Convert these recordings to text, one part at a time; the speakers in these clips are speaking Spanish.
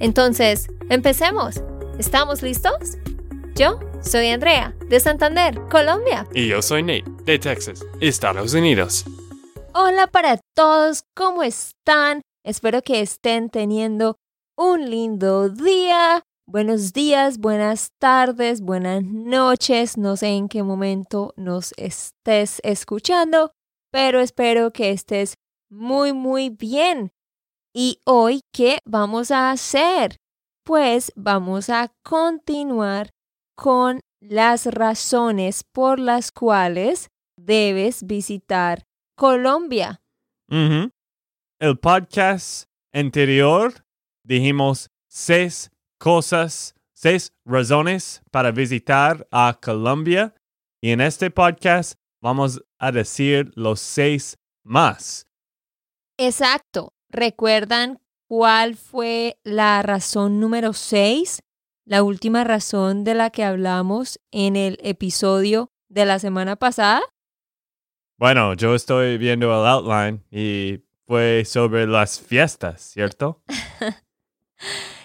Entonces, empecemos. ¿Estamos listos? Yo soy Andrea, de Santander, Colombia. Y yo soy Nate, de Texas, Estados Unidos. Hola para todos, ¿cómo están? Espero que estén teniendo un lindo día, Buenos días, buenas tardes, buenas noches. No sé en qué momento nos estés escuchando, pero espero que estés muy, muy bien. ¿Y hoy qué vamos a hacer? Pues vamos a continuar con las razones por las cuales debes visitar Colombia. El podcast anterior dijimos seis cosas, seis razones para visitar a Colombia. Y en este podcast vamos a decir los seis más. Exacto. ¿Recuerdan cuál fue la razón número seis? La última razón de la que hablamos en el episodio de la semana pasada. Bueno, yo estoy viendo el outline y fue sobre las fiestas, ¿cierto?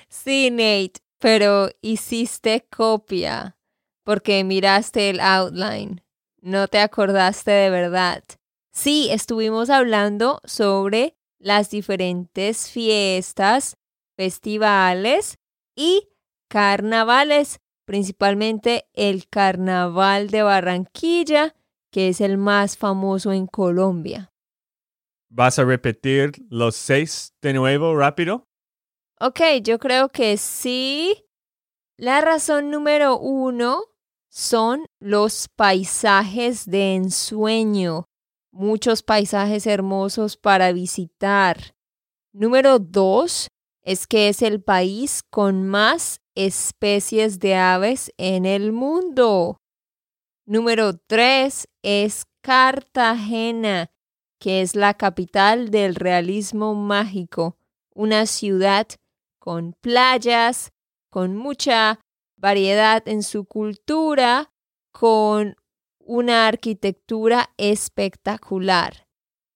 Sí, Nate, pero hiciste copia porque miraste el outline. No te acordaste de verdad. Sí, estuvimos hablando sobre las diferentes fiestas, festivales y carnavales, principalmente el Carnaval de Barranquilla, que es el más famoso en Colombia. ¿Vas a repetir los seis de nuevo rápido? Ok, yo creo que sí. La razón número uno son los paisajes de ensueño. Muchos paisajes hermosos para visitar. Número dos es que es el país con más especies de aves en el mundo. Número tres es Cartagena, que es la capital del realismo mágico, una ciudad con playas, con mucha variedad en su cultura, con una arquitectura espectacular.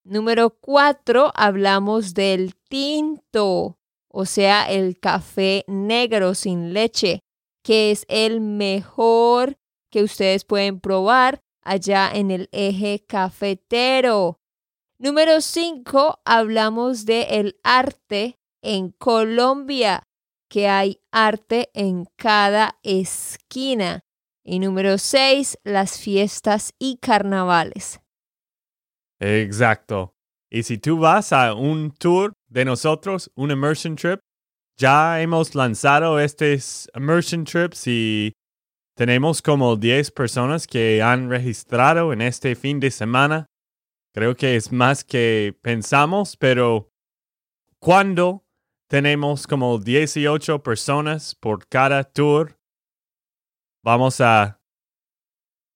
Número cuatro, hablamos del tinto, o sea, el café negro sin leche, que es el mejor que ustedes pueden probar allá en el eje cafetero. Número cinco, hablamos de arte en Colombia, que hay arte en cada esquina. Y número seis, las fiestas y carnavales. Exacto. Y si tú vas a un tour de nosotros, un immersion trip, ya hemos lanzado estos immersion trips y tenemos como 10 personas que han registrado en este fin de semana. Creo que es más que pensamos, pero cuando tenemos como 18 personas por cada tour. Vamos a,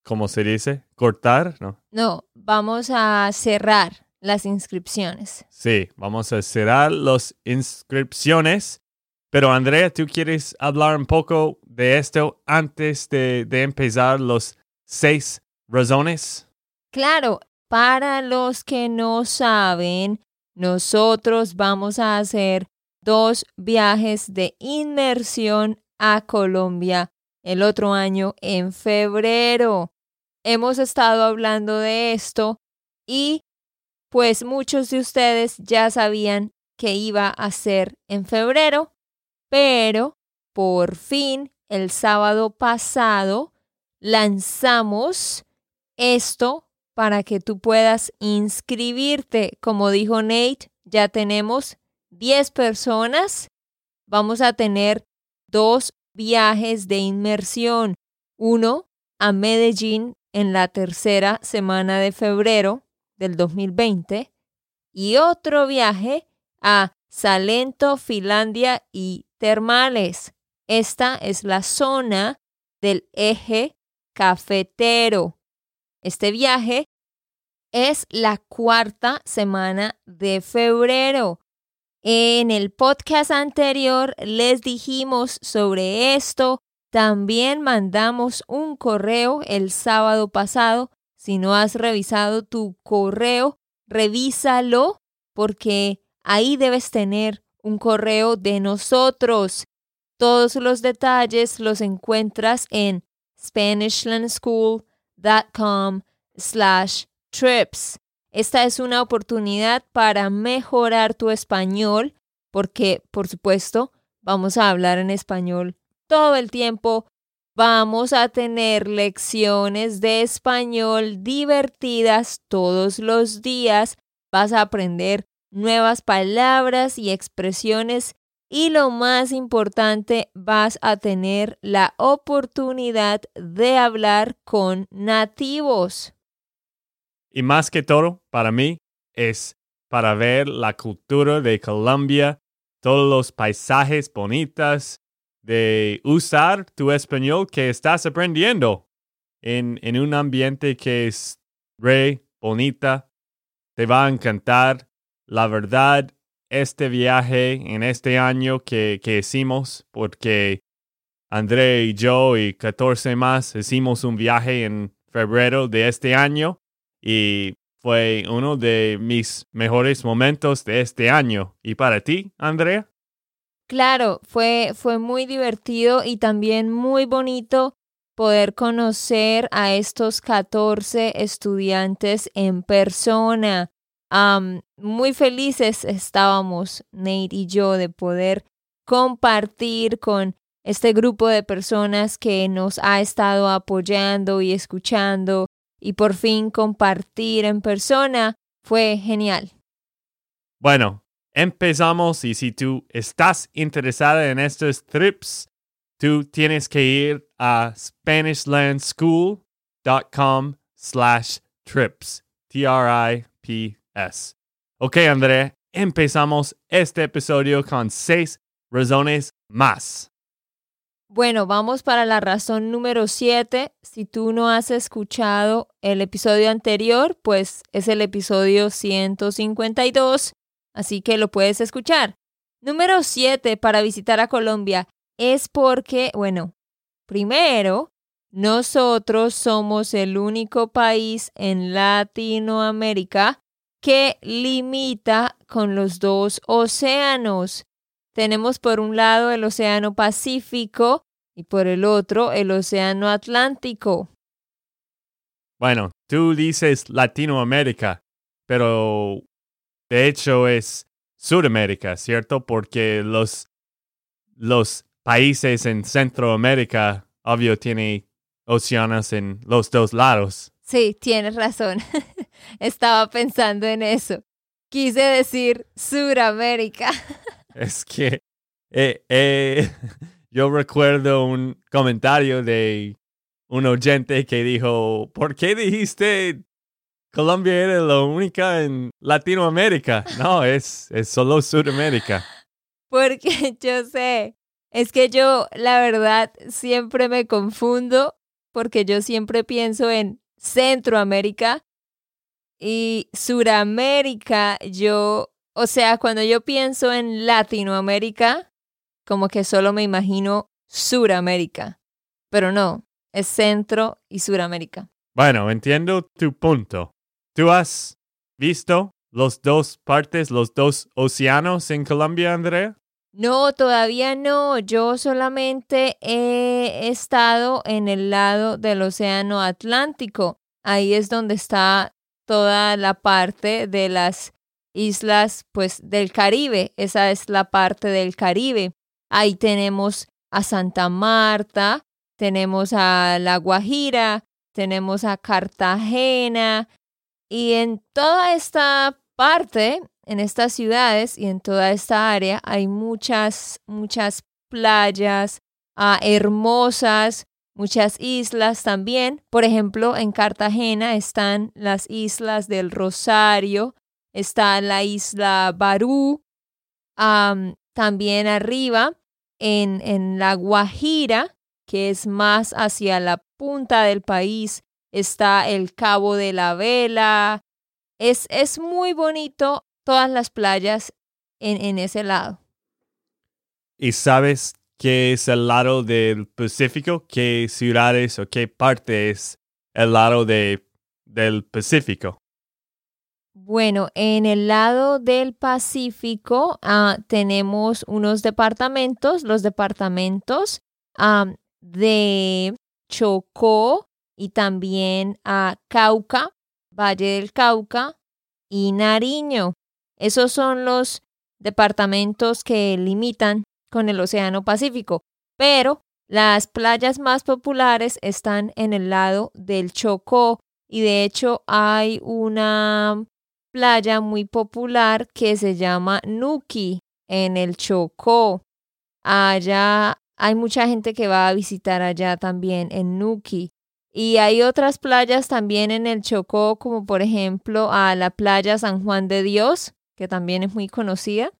¿cómo se dice? ¿Cortar? No. No, vamos a cerrar las inscripciones. Sí, vamos a cerrar las inscripciones. Pero Andrea, ¿tú quieres hablar un poco de esto antes de, de empezar los seis razones? Claro, para los que no saben, nosotros vamos a hacer dos viajes de inmersión a Colombia el otro año en febrero. Hemos estado hablando de esto y pues muchos de ustedes ya sabían que iba a ser en febrero, pero por fin el sábado pasado lanzamos esto para que tú puedas inscribirte. Como dijo Nate, ya tenemos 10 personas, vamos a tener dos viajes de inmersión. Uno a Medellín en la tercera semana de febrero del 2020 y otro viaje a Salento, Finlandia y termales. Esta es la zona del eje cafetero. Este viaje es la cuarta semana de febrero. En el podcast anterior les dijimos sobre esto. También mandamos un correo el sábado pasado. Si no has revisado tu correo, revísalo porque ahí debes tener un correo de nosotros. Todos los detalles los encuentras en SpanishLandSchool.com slash trips. Esta es una oportunidad para mejorar tu español porque, por supuesto, vamos a hablar en español todo el tiempo. Vamos a tener lecciones de español divertidas todos los días. Vas a aprender nuevas palabras y expresiones y lo más importante, vas a tener la oportunidad de hablar con nativos. Y más que todo, para mí, es para ver la cultura de Colombia, todos los paisajes bonitos, de usar tu español que estás aprendiendo en, en un ambiente que es re bonita. Te va a encantar. La verdad, este viaje en este año que, que hicimos, porque André y yo y 14 más hicimos un viaje en febrero de este año y fue uno de mis mejores momentos de este año. ¿Y para ti, Andrea? Claro, fue, fue muy divertido y también muy bonito poder conocer a estos 14 estudiantes en persona. muy felices estábamos, Nate y yo, de poder compartir con este grupo de personas que nos ha estado apoyando y escuchando y por fin compartir en persona fue genial. Bueno, empezamos y si tú estás interesada en estos trips, tú tienes que ir a SpanishLandSchool.com slash trips. T-R-I-P-S. Ok, André, empezamos este episodio con seis razones más. Bueno, vamos para la razón número 7. Si tú no has escuchado el episodio anterior, pues es el episodio 152, así que lo puedes escuchar. Número 7 para visitar a Colombia es porque, bueno, primero, nosotros somos el único país en Latinoamérica que limita con los dos océanos. Tenemos por un lado el Océano Pacífico y por el otro el Océano Atlántico. Bueno, tú dices Latinoamérica, pero de hecho es Sudamérica, ¿cierto? Porque los, los países en Centroamérica, obvio, tienen océanos en los dos lados. Sí, tienes razón. Estaba pensando en eso. Quise decir Suramérica. Es que eh, eh, yo recuerdo un comentario de un oyente que dijo, ¿por qué dijiste Colombia era la única en Latinoamérica? No, es, es solo Sudamérica. Porque yo sé, es que yo la verdad siempre me confundo porque yo siempre pienso en Centroamérica y Suramérica, yo o sea, cuando yo pienso en Latinoamérica, como que solo me imagino Suramérica. Pero no, es Centro y Suramérica. Bueno, entiendo tu punto. ¿Tú has visto los dos partes, los dos océanos en Colombia, Andrea? No, todavía no. Yo solamente he estado en el lado del Océano Atlántico. Ahí es donde está toda la parte de las islas pues del Caribe, esa es la parte del Caribe. Ahí tenemos a Santa Marta, tenemos a La Guajira, tenemos a Cartagena y en toda esta parte, en estas ciudades y en toda esta área hay muchas, muchas playas ah, hermosas, muchas islas también. Por ejemplo, en Cartagena están las islas del Rosario, está la isla Barú, también arriba en, en la Guajira, que es más hacia la punta del país, está el Cabo de la Vela. Es, es muy bonito todas las playas en, en ese lado. ¿Y sabes qué es el lado del Pacífico? ¿Qué ciudades o qué parte es el lado de, del Pacífico? Bueno, en el lado del Pacífico ah, tenemos unos departamentos, los departamentos de Chocó y también a Cauca, Valle del Cauca y Nariño. Esos son los departamentos que limitan con el Océano Pacífico, pero las playas más populares están en el lado del Chocó y de hecho hay una playa muy popular que se llama Nuki en el Chocó. Allá hay mucha gente que va a visitar allá también en Nuki. Y hay otras playas también en el Chocó, como por ejemplo a la playa San Juan de Dios, que también es muy conocida.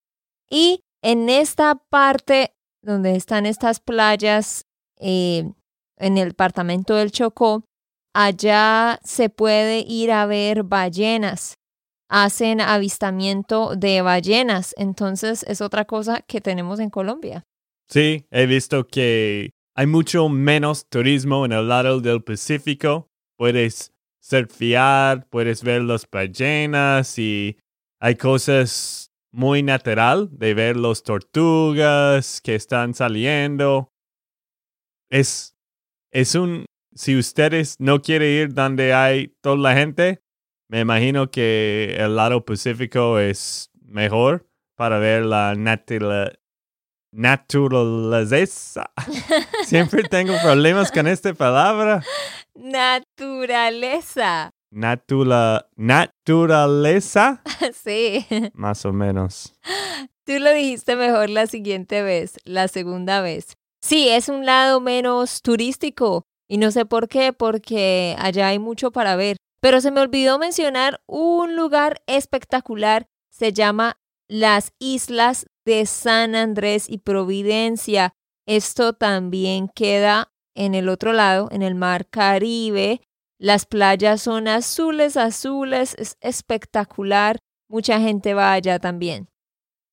Y en esta parte donde están estas playas, eh, en el departamento del Chocó, allá se puede ir a ver ballenas. Hacen avistamiento de ballenas. Entonces es otra cosa que tenemos en Colombia. Sí, he visto que hay mucho menos turismo en el lado del Pacífico. Puedes surfear, puedes ver las ballenas y hay cosas muy natural de ver los tortugas que están saliendo. Es, es un, si ustedes no quieren ir donde hay toda la gente, me imagino que el lado pacífico es mejor para ver la naturaleza. Siempre tengo problemas con esta palabra. Naturaleza. Natula, naturaleza. Sí. Más o menos. Tú lo dijiste mejor la siguiente vez, la segunda vez. Sí, es un lado menos turístico y no sé por qué, porque allá hay mucho para ver. Pero se me olvidó mencionar un lugar espectacular, se llama las Islas de San Andrés y Providencia. Esto también queda en el otro lado, en el mar Caribe, las playas son azules, azules, es espectacular. Mucha gente va allá también.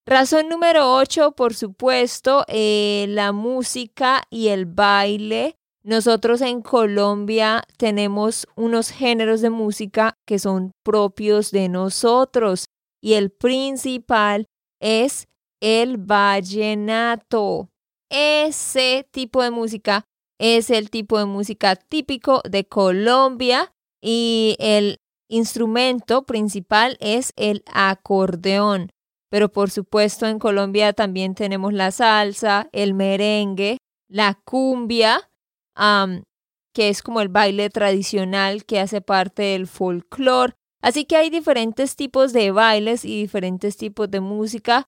Razón número 8, por supuesto, eh, la música y el baile. Nosotros en Colombia tenemos unos géneros de música que son propios de nosotros y el principal es el vallenato. Ese tipo de música es el tipo de música típico de Colombia y el instrumento principal es el acordeón. Pero por supuesto en Colombia también tenemos la salsa, el merengue, la cumbia, que es como el baile tradicional que hace parte del folclore. Así que hay diferentes tipos de bailes y diferentes tipos de música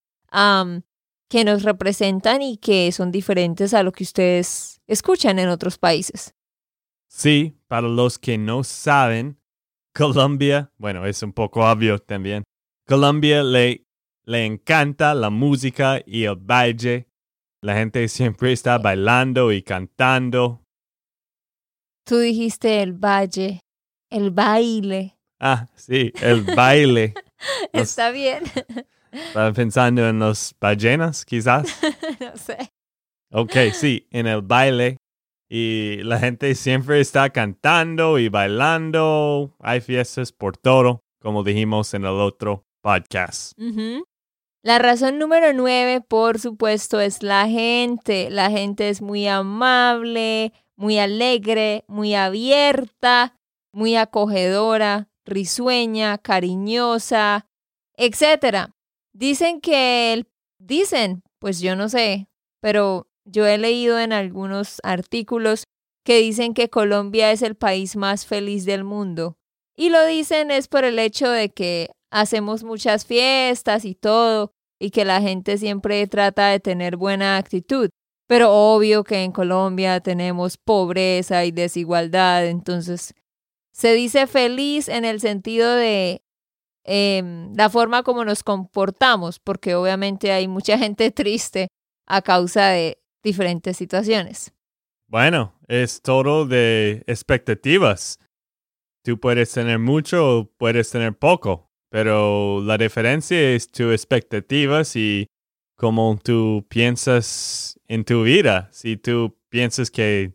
que nos representan y que son diferentes a lo que ustedes escuchan en otros países. Sí, para los que no saben, Colombia, bueno, es un poco obvio también. Colombia le, le encanta la música y el baile. La gente siempre está bailando y cantando. Tú dijiste el valle, el baile. Ah, sí, el baile. está bien. Estaba pensando en los ballenas, quizás. no sé. Ok, sí, en el baile. Y la gente siempre está cantando y bailando. Hay fiestas por todo, como dijimos en el otro podcast. La razón número nueve, por supuesto, es la gente. La gente es muy amable, muy alegre, muy abierta, muy acogedora, risueña, cariñosa, etc. Dicen que, el, dicen, pues yo no sé, pero yo he leído en algunos artículos que dicen que Colombia es el país más feliz del mundo. Y lo dicen es por el hecho de que hacemos muchas fiestas y todo, y que la gente siempre trata de tener buena actitud. Pero obvio que en Colombia tenemos pobreza y desigualdad, entonces se dice feliz en el sentido de Em, la forma como nos comportamos, porque obviamente hay mucha gente triste a causa de, diferentes situaciones. Bueno, es todo de expectativas. Tú puedes tener mucho o puedes tener poco, pero la diferencia es tus expectativas y cómo tú piensas en tu vida. Si tú piensas que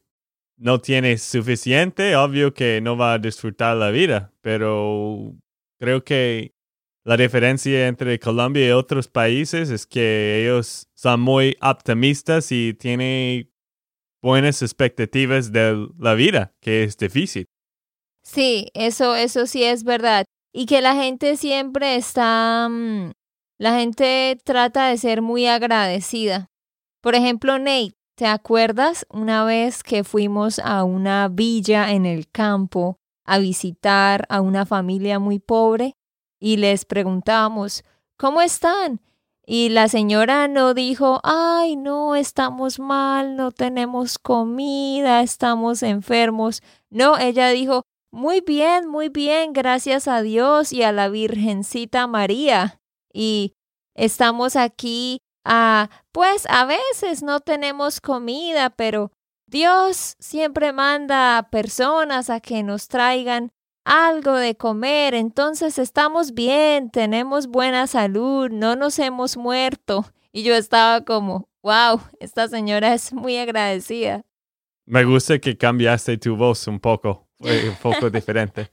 no tienes suficiente, obvio que no va a disfrutar la vida, pero creo que la diferencia entre Colombia y otros países es que ellos son muy optimistas y tienen buenas expectativas de la vida, que es difícil. Sí, eso, eso sí es verdad. Y que la gente siempre está, mm, la gente trata de ser muy agradecida. Por ejemplo, Nate, ¿te acuerdas una vez que fuimos a una villa en el campo a visitar a una familia muy pobre y les preguntamos, ¿cómo están? Y la señora no dijo, ay, no, estamos mal, no tenemos comida, estamos enfermos. No, ella dijo, muy bien, muy bien, gracias a Dios y a la Virgencita María. Y estamos aquí, a, pues a veces no tenemos comida, pero Dios siempre manda a personas a que nos traigan algo de comer, entonces estamos bien, tenemos buena salud, no nos hemos muerto. Y yo estaba como, wow, esta señora es muy agradecida. Me gusta que cambiaste tu voz un poco, un poco diferente.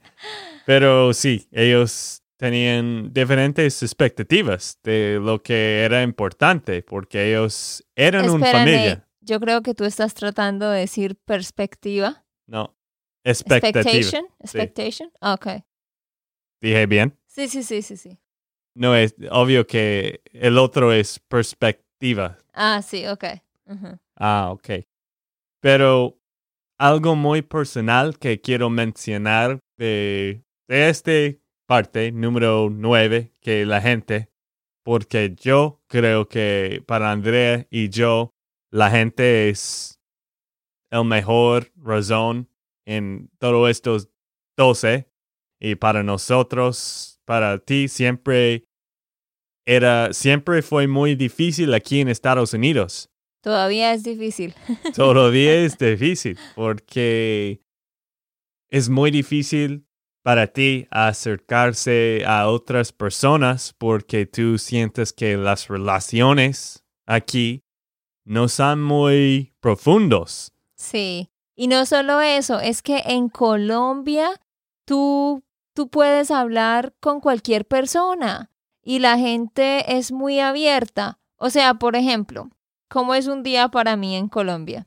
Pero sí, ellos tenían diferentes expectativas de lo que era importante, porque ellos eran una familia. Yo creo que tú estás tratando de decir perspectiva. No, Expectation. Expectation. Ok. ¿Dije bien? Sí, sí, sí, sí, sí. No es obvio que el otro es perspectiva. Ah, sí, ok. Ah, ok. Pero algo muy personal que quiero mencionar de, de esta parte, número nueve, que la gente, porque yo creo que para Andrea y yo, la gente es el mejor razón en todos estos doce. Y para nosotros, para ti, siempre era, siempre fue muy difícil aquí en Estados Unidos. Todavía es difícil. Todavía es difícil porque es muy difícil para ti acercarse a otras personas porque tú sientes que las relaciones aquí no son muy profundos. Sí, y no solo eso, es que en Colombia tú, tú puedes hablar con cualquier persona y la gente es muy abierta. O sea, por ejemplo, ¿cómo es un día para mí en Colombia?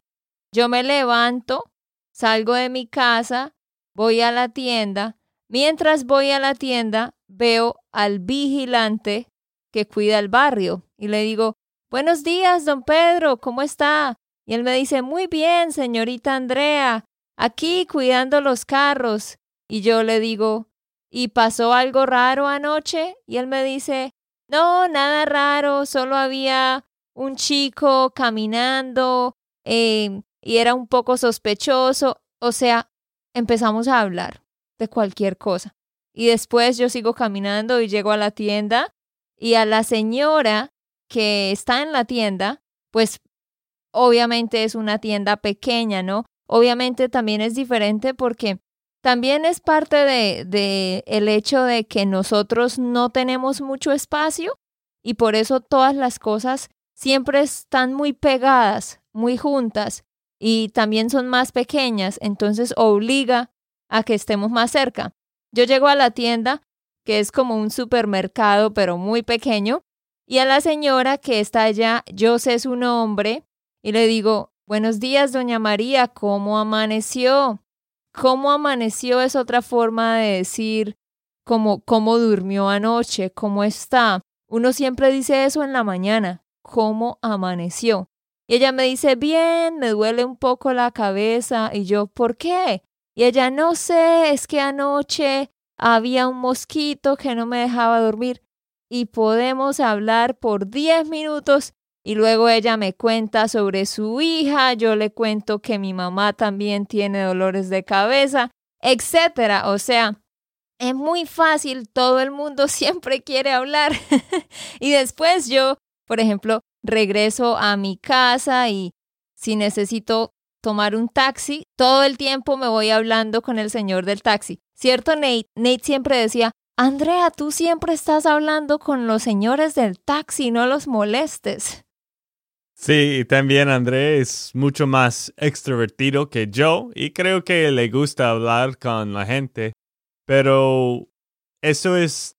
Yo me levanto, salgo de mi casa, voy a la tienda. Mientras voy a la tienda, veo al vigilante que cuida el barrio y le digo, buenos días, don Pedro, ¿cómo está? Y él me dice, muy bien, señorita Andrea, aquí cuidando los carros. Y yo le digo, ¿y pasó algo raro anoche? Y él me dice, no, nada raro, solo había un chico caminando em, y era un poco sospechoso. O sea, empezamos a hablar de cualquier cosa. Y después yo sigo caminando y llego a la tienda y a la señora que está en la tienda, pues obviamente es una tienda pequeña, ¿no? Obviamente también es diferente porque también es parte de, de, el hecho de que nosotros no tenemos mucho espacio y por eso todas las cosas siempre están muy pegadas, muy juntas y también son más pequeñas, entonces obliga a que estemos más cerca. Yo llego a la tienda, que es como un supermercado, pero muy pequeño, y a la señora que está allá, yo sé su nombre, y le digo, buenos días, doña María, ¿cómo amaneció? ¿Cómo amaneció es otra forma de decir cómo, cómo durmió anoche, cómo está. Uno siempre dice eso en la mañana, cómo amaneció. Y ella me dice, bien, me duele un poco la cabeza. Y yo, ¿por qué? Y ella, no sé, es que anoche había un mosquito que no me dejaba dormir. Y podemos hablar por 10 minutos y luego ella me cuenta sobre su hija, yo le cuento que mi mamá también tiene dolores de cabeza, etcétera. O sea, es muy fácil, todo el mundo siempre quiere hablar. y después yo, por ejemplo, regreso a mi casa y si necesito tomar un taxi, todo el tiempo me voy hablando con el señor del taxi. ¿Cierto, Nate? Nate siempre decía, Andrea, tú siempre estás hablando con los señores del taxi, no los molestes. Sí, también André es mucho más extrovertido que yo y creo que le gusta hablar con la gente, pero eso es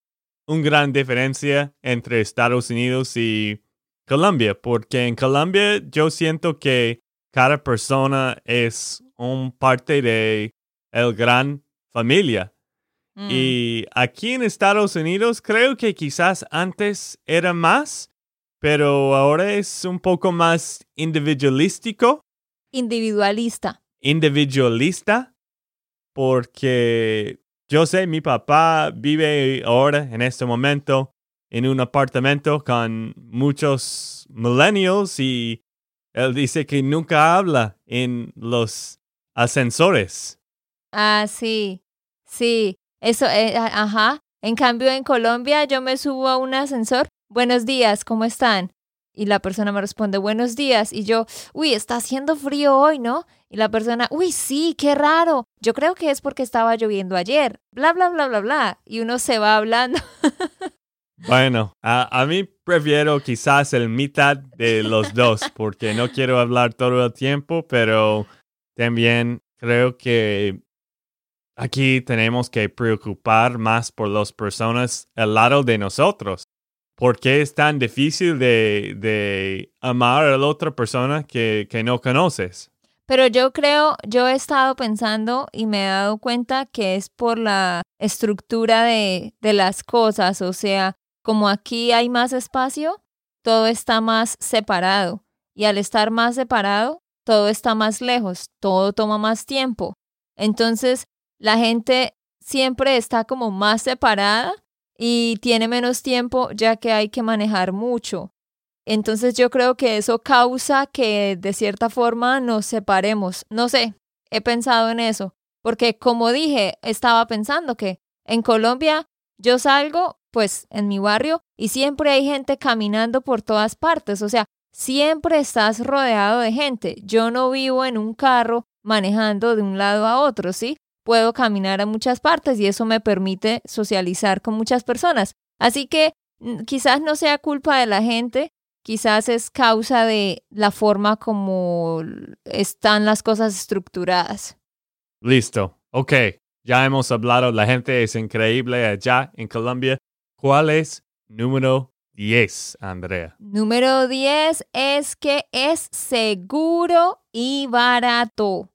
una gran diferencia entre Estados Unidos y Colombia, porque en Colombia yo siento que cada persona es un parte de el gran familia. Mm. Y aquí en Estados Unidos creo que quizás antes era más, pero ahora es un poco más individualístico, Individualista. individualista, porque yo sé, mi papá vive ahora, en este momento, en un apartamento con muchos millennials y él dice que nunca habla en los ascensores. Ah, sí, sí, eso, eh, ajá. En cambio, en Colombia yo me subo a un ascensor. Buenos días, ¿cómo están? Y la persona me responde, buenos días. Y yo, uy, está haciendo frío hoy, ¿no? Y la persona, uy, sí, qué raro. Yo creo que es porque estaba lloviendo ayer. Bla, bla, bla, bla, bla. Y uno se va hablando. Bueno, a, a mí prefiero quizás el mitad de los dos, porque no quiero hablar todo el tiempo, pero también creo que aquí tenemos que preocupar más por las personas al lado de nosotros. ¿Por qué es tan difícil de, de amar a la otra persona que, que no conoces? Pero yo creo, yo he estado pensando y me he dado cuenta que es por la estructura de, de las cosas, o sea, como aquí hay más espacio, todo está más separado y al estar más separado, todo está más lejos, todo toma más tiempo. Entonces, la gente siempre está como más separada y tiene menos tiempo ya que hay que manejar mucho. Entonces yo creo que eso causa que de cierta forma nos separemos. No sé, he pensado en eso, porque como dije, estaba pensando que en Colombia yo salgo pues en mi barrio y siempre hay gente caminando por todas partes, o sea, siempre estás rodeado de gente. Yo no vivo en un carro manejando de un lado a otro, ¿sí? Puedo caminar a muchas partes y eso me permite socializar con muchas personas. Así que quizás no sea culpa de la gente, quizás es causa de la forma como están las cosas estructuradas. Listo. Ok, ya hemos hablado, la gente es increíble allá en Colombia. ¿Cuál es número 10, Andrea? Número 10 es que es seguro y barato.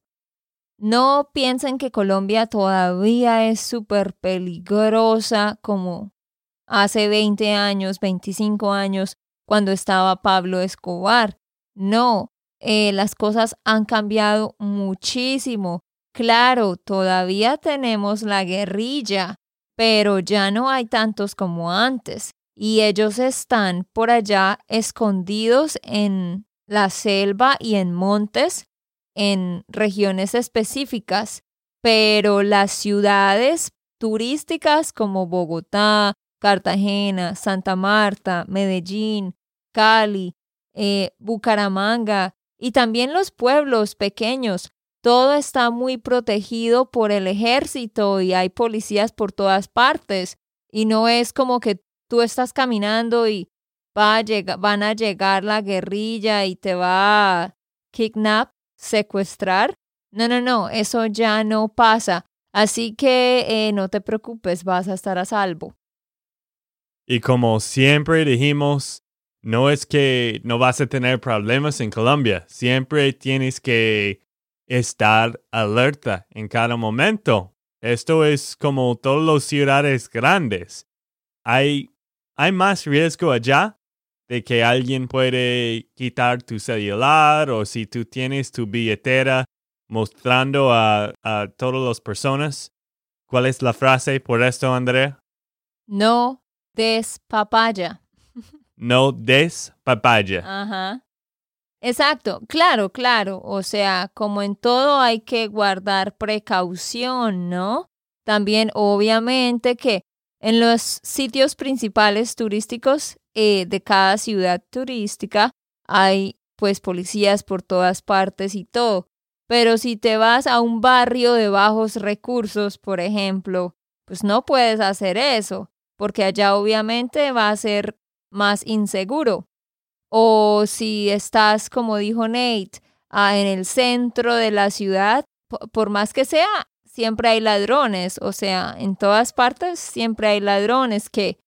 No piensen que Colombia todavía es súper peligrosa como hace 20 años, 25 años, cuando estaba Pablo Escobar. No, eh, las cosas han cambiado muchísimo. Claro, todavía tenemos la guerrilla, pero ya no hay tantos como antes. Y ellos están por allá escondidos en la selva y en montes, en regiones específicas. Pero las ciudades turísticas como Bogotá, Cartagena, Santa Marta, Medellín, Cali, eh, Bucaramanga y también los pueblos pequeños. Todo está muy protegido por el ejército y hay policías por todas partes. Y no es como que tú estás caminando y va a llega- van a llegar la guerrilla y te va a kidnap, secuestrar. No, no, no, eso ya no pasa. Así que eh, no te preocupes, vas a estar a salvo. Y como siempre dijimos, no es que no vas a tener problemas en Colombia, siempre tienes que estar alerta en cada momento. Esto es como todas las ciudades grandes. Hay, hay más riesgo allá de que alguien puede quitar tu celular o si tú tienes tu billetera mostrando a, a todas las personas. ¿Cuál es la frase por esto, Andrea? No des papaya. No des papaya. Ajá. Exacto, claro, claro. O sea, como en todo hay que guardar precaución, ¿no? También, obviamente, que en los sitios principales turísticos eh, de cada ciudad turística hay pues policías por todas partes y todo. Pero si te vas a un barrio de bajos recursos, por ejemplo, pues no puedes hacer eso, porque allá obviamente va a ser más inseguro. O si estás, como dijo Nate, ah, en el centro de la ciudad, por más que sea, siempre hay ladrones, o sea, en todas partes siempre hay ladrones que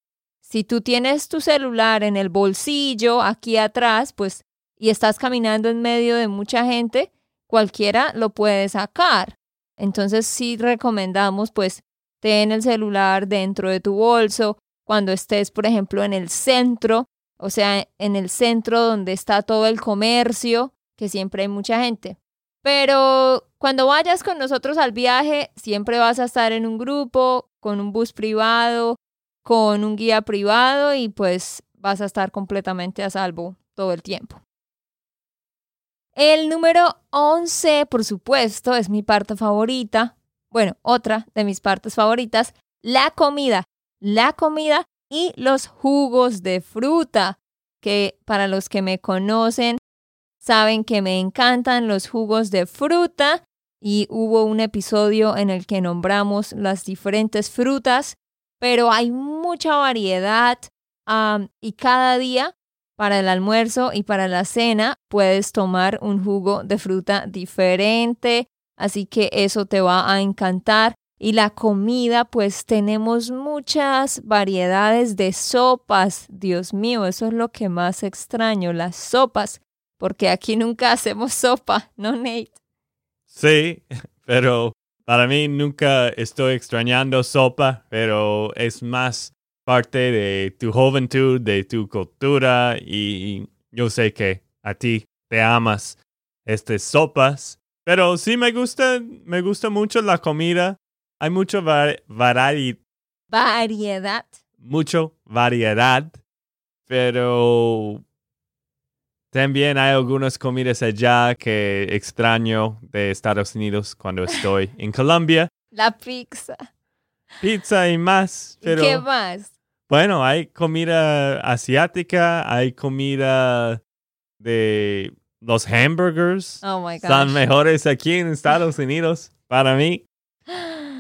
si tú tienes tu celular en el bolsillo aquí atrás, pues y estás caminando en medio de mucha gente, cualquiera lo puede sacar. Entonces sí recomendamos pues ten el celular dentro de tu bolso cuando estés, por ejemplo, en el centro, o sea, en el centro donde está todo el comercio, que siempre hay mucha gente. Pero cuando vayas con nosotros al viaje, siempre vas a estar en un grupo, con un bus privado, con un guía privado y pues vas a estar completamente a salvo todo el tiempo. El número 11, por supuesto, es mi parte favorita. Bueno, otra de mis partes favoritas, la comida. La comida y los jugos de fruta, que para los que me conocen saben que me encantan los jugos de fruta y hubo un episodio en el que nombramos las diferentes frutas, pero hay mucha variedad y cada día para el almuerzo y para la cena puedes tomar un jugo de fruta diferente, así que eso te va a encantar. Y la comida, pues tenemos muchas variedades de sopas. Dios mío, eso es lo que más extraño, las sopas, porque aquí nunca hacemos sopa, ¿no, Nate? Sí, pero para mí nunca estoy extrañando sopa, pero es más parte de tu juventud, de tu cultura y yo sé que a ti te amas estas sopas, pero sí me gusta, me gusta mucho la comida. Hay mucha variedad. Variedad. Mucho variedad, pero también hay algunas comidas allá que extraño de Estados Unidos cuando estoy en Colombia. La pizza. Pizza y más. Pero, ¿Qué más? Bueno, hay comida asiática, hay comida de los hamburgers. Oh my Son mejores aquí en Estados Unidos para mí.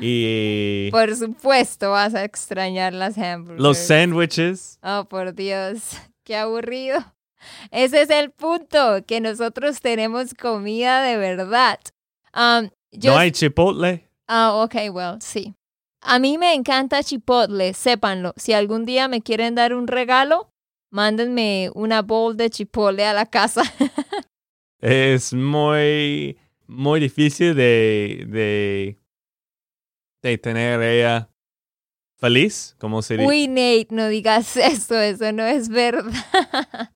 Y por supuesto vas a extrañar las hamburgers. Los sándwiches. Oh, por Dios, qué aburrido. Ese es el punto, que nosotros tenemos comida de verdad. Um, ¿No hay chipotle? Ah, ok, well, sí. A mí me encanta chipotle, sépanlo. Si algún día me quieren dar un regalo, mándenme una bowl de chipotle a la casa. es muy, muy difícil de, de, de tener ella feliz, como se dice. Uy, Nate, no digas eso, eso no es verdad.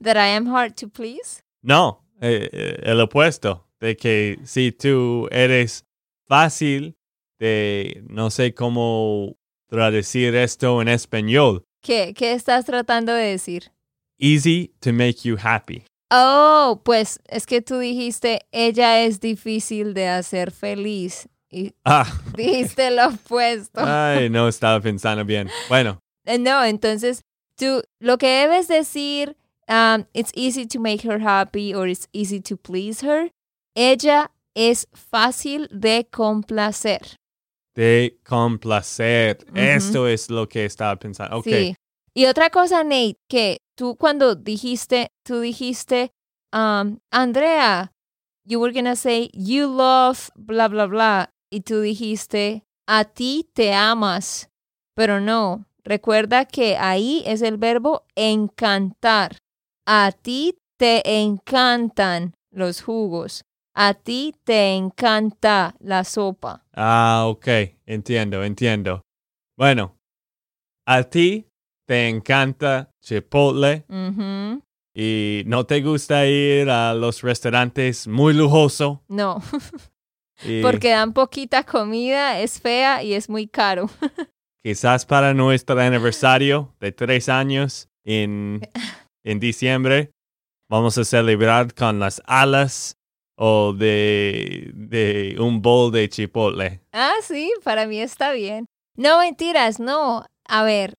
that I am hard to please? No, eh, eh, el opuesto, de que si tú eres fácil de, no sé cómo traducir esto en español. ¿Qué? ¿Qué estás tratando de decir? Easy to make you happy. Oh, pues es que tú dijiste, ella es difícil de hacer feliz. Y ah. dijiste lo opuesto. Ay, no estaba pensando bien. Bueno. Eh, no, entonces tú lo que debes decir um, it's easy to make her happy or it's easy to please her. Ella es fácil de complacer. De complacer. Esto es lo que estaba pensando. Okay. Sí. Y otra cosa, Nate, que tú cuando dijiste, tú dijiste, um, Andrea, you were gonna say, you love, bla, bla, bla. Y tú dijiste, a ti te amas. Pero no, recuerda que ahí es el verbo encantar. A ti te encantan los jugos. A ti te encanta la sopa. Ah, ok. Entiendo, entiendo. Bueno, a ti te encanta Chipotle. ¿Y no te gusta ir a los restaurantes muy lujosos? No. Porque dan poquita comida, es fea y es muy caro. quizás para nuestro aniversario de tres años en en diciembre vamos a celebrar con las alas o de, de un bowl de chipotle. Ah, sí, para mí está bien. No, mentiras, no. A ver,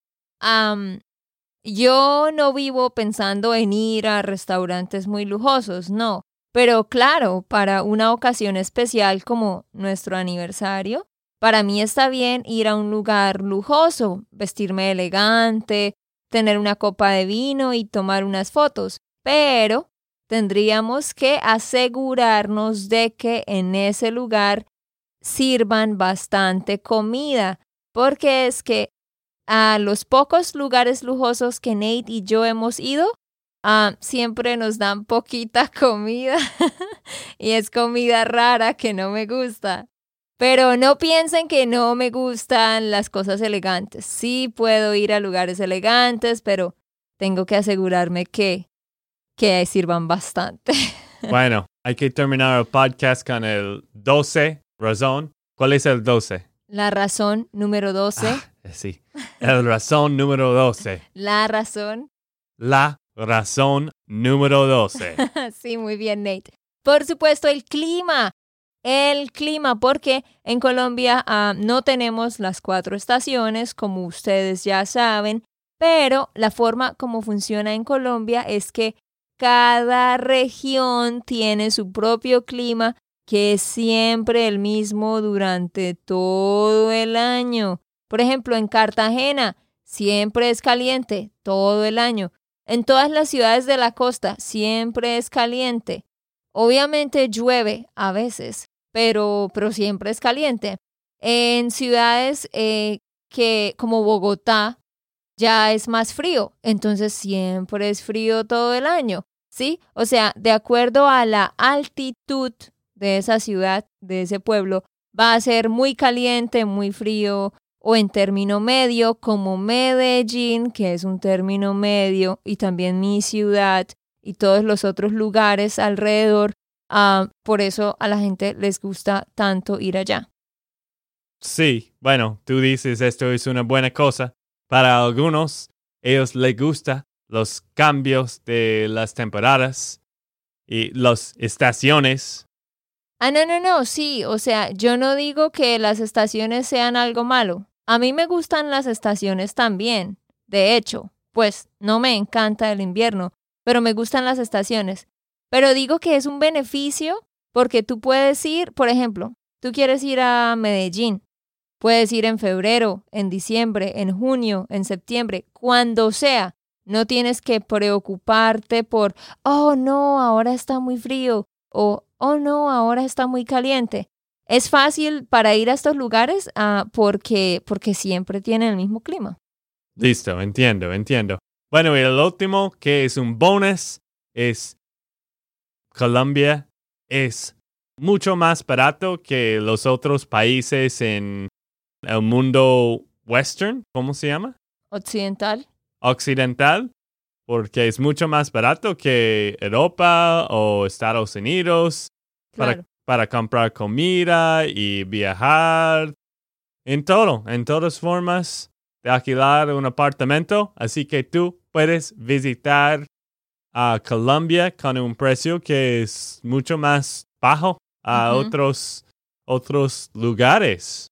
yo no vivo pensando en ir a restaurantes muy lujosos, no. Pero claro, para una ocasión especial como nuestro aniversario, para mí está bien ir a un lugar lujoso, vestirme elegante, tener una copa de vino y tomar unas fotos. Pero tendríamos que asegurarnos de que en ese lugar sirvan bastante comida, porque es que a los pocos lugares lujosos que Nate y yo hemos ido, ah, siempre nos dan poquita comida y es comida rara que no me gusta. Pero no piensen que no me gustan las cosas elegantes. Sí puedo ir a lugares elegantes, pero tengo que asegurarme que, que sirvan bastante. Bueno, hay que terminar el podcast con el 12, razón. ¿Cuál es el 12? La razón número 12. Ah, sí, el razón número 12. La razón. La razón número 12. sí, muy bien, Nate. Por supuesto, el clima. El clima, porque en Colombia ah, no tenemos las cuatro estaciones, como ustedes ya saben, pero la forma como funciona en Colombia es que cada región tiene su propio clima que es siempre el mismo durante todo el año. Por ejemplo, en Cartagena siempre es caliente todo el año. En todas las ciudades de la costa siempre es caliente. Obviamente llueve a veces, pero, pero siempre es caliente. En ciudades eh, que como Bogotá ya es más frío, entonces siempre es frío todo el año. ¿Sí? O sea, de acuerdo a la altitud de esa ciudad, de ese pueblo, va a ser muy caliente, muy frío o en término medio, como Medellín, que es un término medio, y también mi ciudad y todos los otros lugares alrededor. Ah, por eso a la gente les gusta tanto ir allá. Sí, bueno, tú dices esto es una buena cosa. Para algunos, ellos les gusta los cambios de las temporadas y las estaciones Ah, no, no, no, sí, o sea, yo no digo que las estaciones sean algo malo. A mí me gustan las estaciones también. De hecho, pues no me encanta el invierno, pero me gustan las estaciones. Pero digo que es un beneficio porque tú puedes ir, por ejemplo, tú quieres ir a Medellín. Puedes ir en febrero, en diciembre, en junio, en septiembre, cuando sea. No tienes que preocuparte por, oh no, ahora está muy frío, o oh no, ahora está muy caliente. Es fácil para ir a estos lugares uh, porque, porque siempre tienen el mismo clima. Listo, entiendo, entiendo. Bueno, y el último, que es un bonus, es Colombia es mucho más barato que los otros países en el mundo western, ¿cómo se llama? Occidental. Occidental porque es mucho más barato que Europa o Estados Unidos para, para comprar comida y viajar. En todo, en todas formas de alquilar un apartamento. Así que tú puedes visitar a Colombia con un precio que es mucho más bajo a otros, otros lugares.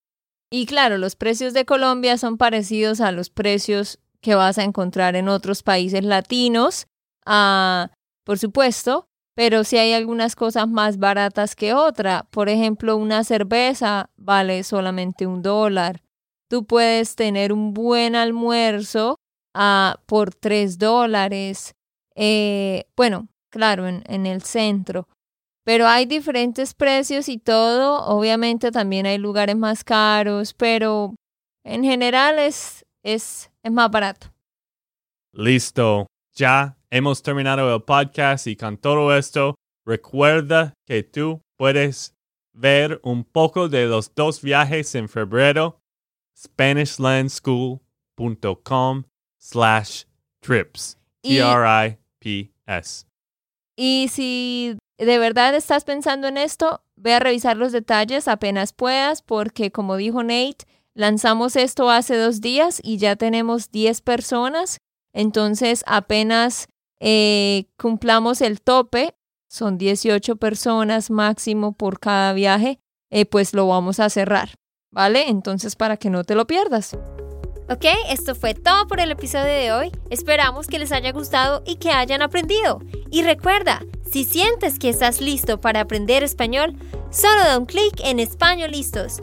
Y claro, los precios de Colombia son parecidos a los precios que vas a encontrar en otros países latinos, ah, por supuesto, pero si hay algunas cosas más baratas que otra. Por ejemplo, una cerveza vale solamente un dólar. Tú puedes tener un buen almuerzo ah, por tres dólares. Eh, bueno, claro, en, en el centro. Pero hay diferentes precios y todo. Obviamente también hay lugares más caros, pero en general es, es es más barato. Listo. Ya hemos terminado el podcast y con todo esto, recuerda que tú puedes ver un poco de los dos viajes en febrero. SpanishLandSchool.com slash trips. T-R-I-P-S. Y si de verdad estás pensando en esto, ve a revisar los detalles apenas puedas, porque como dijo Nate, Lanzamos esto hace dos días y ya tenemos 10 personas, entonces apenas eh, cumplamos el tope, son 18 personas máximo por cada viaje, eh, pues lo vamos a cerrar, ¿vale? Entonces para que no te lo pierdas. Ok, esto fue todo por el episodio de hoy. Esperamos que les haya gustado y que hayan aprendido. Y recuerda, si sientes que estás listo para aprender español, solo da un clic en Español Listos.